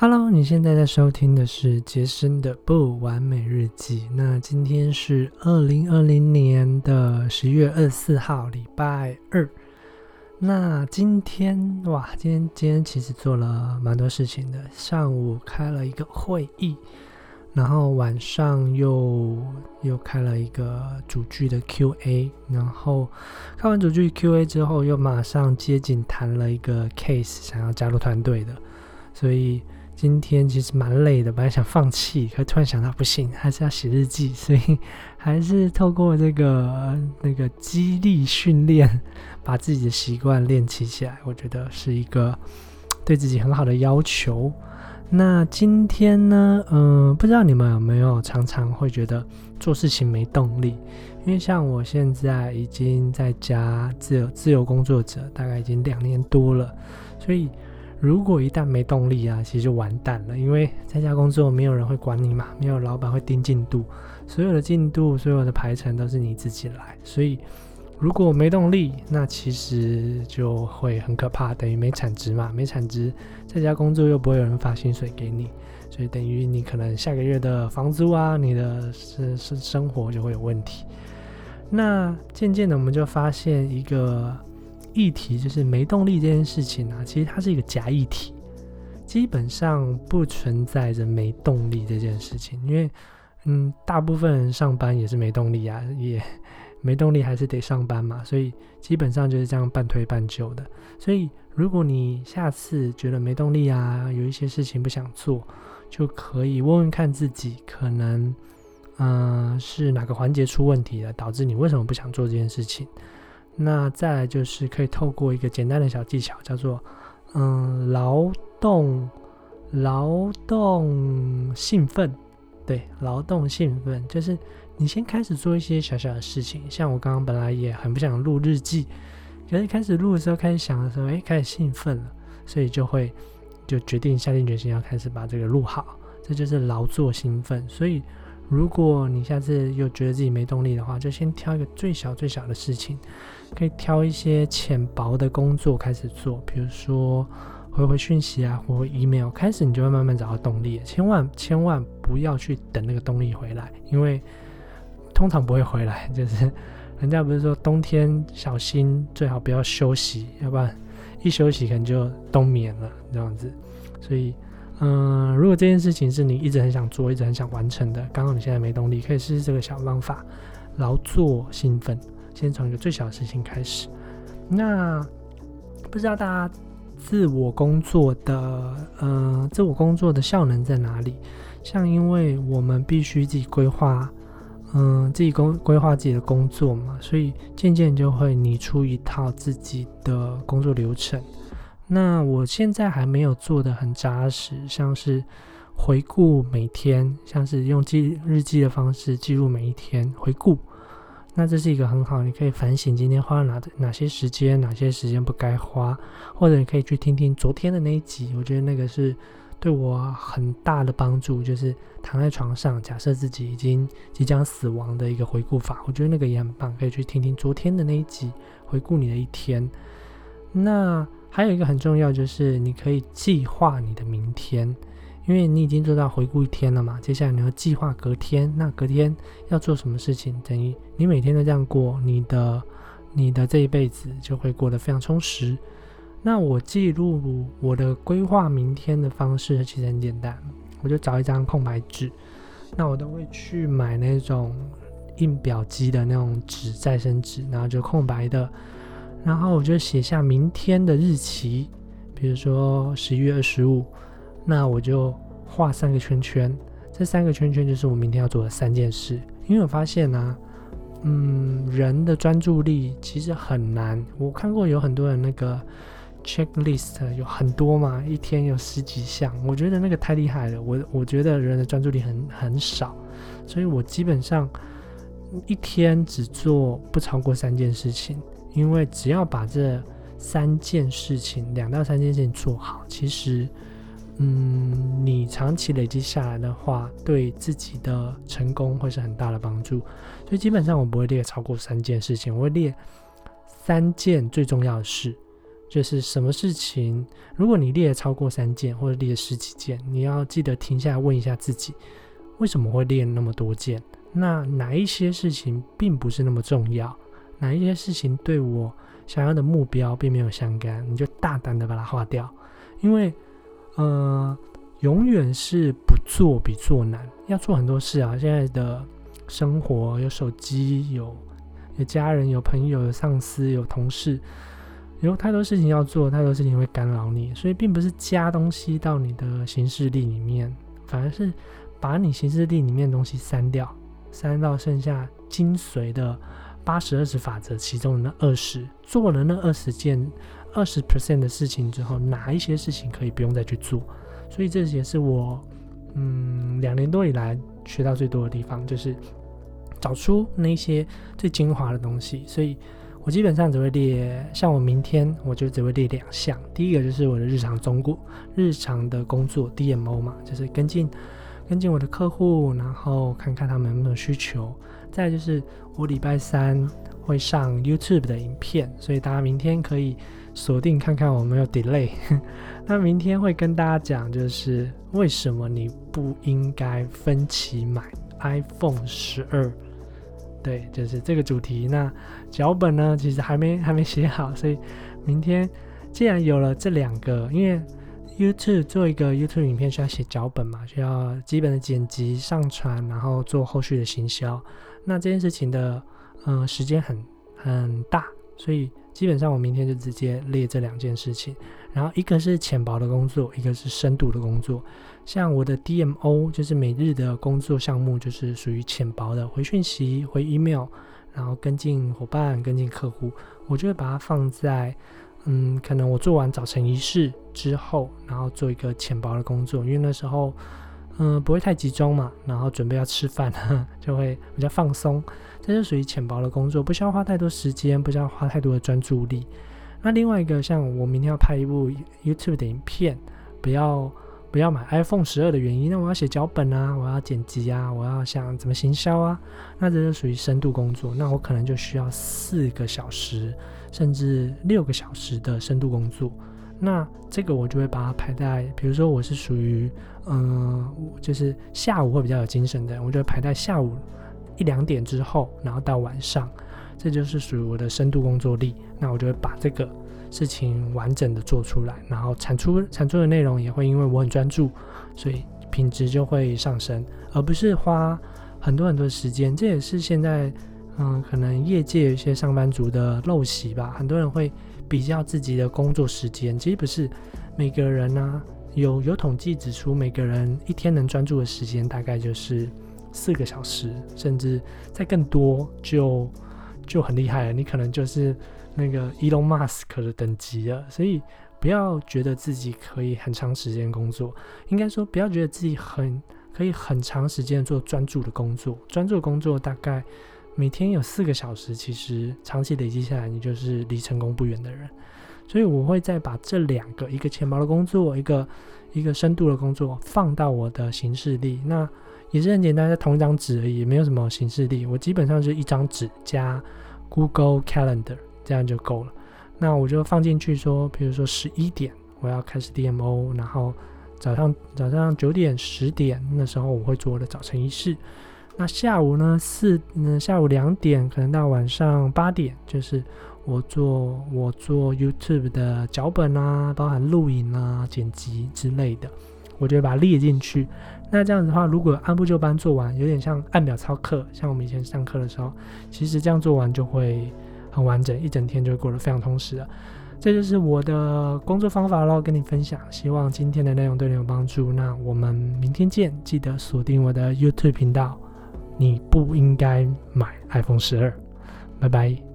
Hello，你现在在收听的是杰森的不完美日记。那今天是二零二零年的十月二十四号，礼拜二。那今天哇，今天今天其实做了蛮多事情的。上午开了一个会议，然后晚上又又开了一个主剧的 Q&A，然后看完主剧 Q&A 之后，又马上接紧谈了一个 case，想要加入团队的，所以。今天其实蛮累的，本来想放弃，可突然想到不行，还是要写日记，所以还是透过这个那个激励训练，把自己的习惯练起起来。我觉得是一个对自己很好的要求。那今天呢，嗯，不知道你们有没有常常会觉得做事情没动力？因为像我现在已经在家自由自由工作者，大概已经两年多了，所以。如果一旦没动力啊，其实就完蛋了。因为在家工作，没有人会管你嘛，没有老板会盯进度，所有的进度、所有的排程都是你自己来。所以，如果没动力，那其实就会很可怕，等于没产值嘛。没产值，在家工作又不会有人发薪水给你，所以等于你可能下个月的房租啊，你的生生生活就会有问题。那渐渐的，我们就发现一个。议题就是没动力这件事情啊，其实它是一个假议题，基本上不存在着没动力这件事情。因为，嗯，大部分人上班也是没动力啊，也没动力还是得上班嘛，所以基本上就是这样半推半就的。所以，如果你下次觉得没动力啊，有一些事情不想做，就可以问问看自己，可能，嗯，是哪个环节出问题了，导致你为什么不想做这件事情。那再来就是可以透过一个简单的小技巧，叫做嗯劳动劳动兴奋，对劳动兴奋，就是你先开始做一些小小的事情，像我刚刚本来也很不想录日记，可是开始录的时候，开始想的时候，哎，开始兴奋了，所以就会就决定下定决心要开始把这个录好，这就是劳作兴奋。所以如果你下次又觉得自己没动力的话，就先挑一个最小最小的事情。可以挑一些浅薄的工作开始做，比如说回回讯息啊，回回 email，开始你就会慢慢找到动力。千万千万不要去等那个动力回来，因为通常不会回来。就是人家不是说冬天小心最好不要休息，要不然一休息可能就冬眠了这样子。所以，嗯，如果这件事情是你一直很想做、一直很想完成的，刚好你现在没动力，可以试试这个小方法，劳作兴奋。先从一个最小的事情开始。那不知道大家自我工作的呃，自我工作的效能在哪里？像因为我们必须自己规划，嗯，自己工规划自己的工作嘛，所以渐渐就会拟出一套自己的工作流程。那我现在还没有做的很扎实，像是回顾每天，像是用记日记的方式记录每一天回顾。那这是一个很好，你可以反省今天花了哪哪些时间，哪些时间不该花，或者你可以去听听昨天的那一集，我觉得那个是对我很大的帮助。就是躺在床上，假设自己已经即将死亡的一个回顾法，我觉得那个也很棒，可以去听听昨天的那一集，回顾你的一天。那还有一个很重要，就是你可以计划你的明天。因为你已经做到回顾一天了嘛，接下来你要计划隔天，那隔天要做什么事情？等于你每天都这样过，你的你的这一辈子就会过得非常充实。那我记录我的规划明天的方式其实很简单，我就找一张空白纸，那我都会去买那种印表机的那种纸，再生纸，然后就空白的，然后我就写下明天的日期，比如说十一月二十五。那我就画三个圈圈，这三个圈圈就是我明天要做的三件事。因为我发现呢，嗯，人的专注力其实很难。我看过有很多人那个 checklist 有很多嘛，一天有十几项，我觉得那个太厉害了。我我觉得人的专注力很很少，所以我基本上一天只做不超过三件事情，因为只要把这三件事情，两到三件事情做好，其实。嗯，你长期累积下来的话，对自己的成功会是很大的帮助。所以基本上我不会列超过三件事情，我会列三件最重要的事，就是什么事情，如果你列超过三件或者列十几件，你要记得停下来问一下自己，为什么会列那么多件？那哪一些事情并不是那么重要？哪一些事情对我想要的目标并没有相干？你就大胆的把它划掉，因为，呃，永远是不做比做难。要做很多事啊，现在的生活有手机，有有家人，有朋友，有上司，有同事。有太多事情要做，太多事情会干扰你，所以并不是加东西到你的行事历里面，反而是把你行事历里面的东西删掉，删到剩下精髓的八十二十法则其中的那二十，做了那二十件二十 percent 的事情之后，哪一些事情可以不用再去做？所以这也是我嗯两年多以来学到最多的地方，就是找出那些最精华的东西，所以。我基本上只会列，像我明天我就只会列两项。第一个就是我的日常中过日常的工作 DMO 嘛，就是跟进跟进我的客户，然后看看他们有没有需求。再就是我礼拜三会上 YouTube 的影片，所以大家明天可以锁定看看我没有 delay。那明天会跟大家讲，就是为什么你不应该分期买 iPhone 十二。对，就是这个主题。那脚本呢，其实还没还没写好，所以明天既然有了这两个，因为 YouTube 做一个 YouTube 影片需要写脚本嘛，需要基本的剪辑、上传，然后做后续的行销。那这件事情的嗯时间很很大，所以基本上我明天就直接列这两件事情。然后一个是浅薄的工作，一个是深度的工作。像我的 DMO 就是每日的工作项目，就是属于浅薄的，回讯息、回 email，然后跟进伙伴、跟进客户，我就会把它放在，嗯，可能我做完早晨仪式之后，然后做一个浅薄的工作，因为那时候，嗯，不会太集中嘛，然后准备要吃饭，就会比较放松，这就属于浅薄的工作，不需要花太多时间，不需要花太多的专注力。那另外一个，像我明天要拍一部 YouTube 的影片，不要。不要买 iPhone 十二的原因，那我要写脚本啊，我要剪辑啊，我要想怎么行销啊，那这就属于深度工作，那我可能就需要四个小时甚至六个小时的深度工作，那这个我就会把它排在，比如说我是属于，嗯，就是下午会比较有精神的，我就会排在下午一两点之后，然后到晚上，这就是属于我的深度工作力，那我就会把这个。事情完整的做出来，然后产出产出的内容也会因为我很专注，所以品质就会上升，而不是花很多很多时间。这也是现在嗯，可能业界有一些上班族的陋习吧。很多人会比较自己的工作时间，其实不是每个人呢有有统计指出，每个人一天能专注的时间大概就是四个小时，甚至再更多就就很厉害了。你可能就是。那个 Elon Musk 的等级了，所以不要觉得自己可以很长时间工作，应该说不要觉得自己很可以很长时间做专注的工作。专注工作大概每天有四个小时，其实长期累积下来，你就是离成功不远的人。所以我会再把这两个，一个钱包的工作，一个一个深度的工作，放到我的行事历。那也是很简单，在同一张纸而已，没有什么行事历。我基本上是一张纸加 Google Calendar。这样就够了。那我就放进去说，比如说十一点我要开始 DMO，然后早上早上九点十点那时候我会做我的早晨仪式。那下午呢四嗯下午两点可能到晚上八点，就是我做我做 YouTube 的脚本啊，包含录影啊、剪辑之类的，我就会把它列进去。那这样子的话，如果按部就班做完，有点像按表操课，像我们以前上课的时候，其实这样做完就会。很完整，一整天就过得非常充实了。这就是我的工作方法喽，跟你分享。希望今天的内容对你有帮助。那我们明天见，记得锁定我的 YouTube 频道。你不应该买 iPhone 十二，拜拜。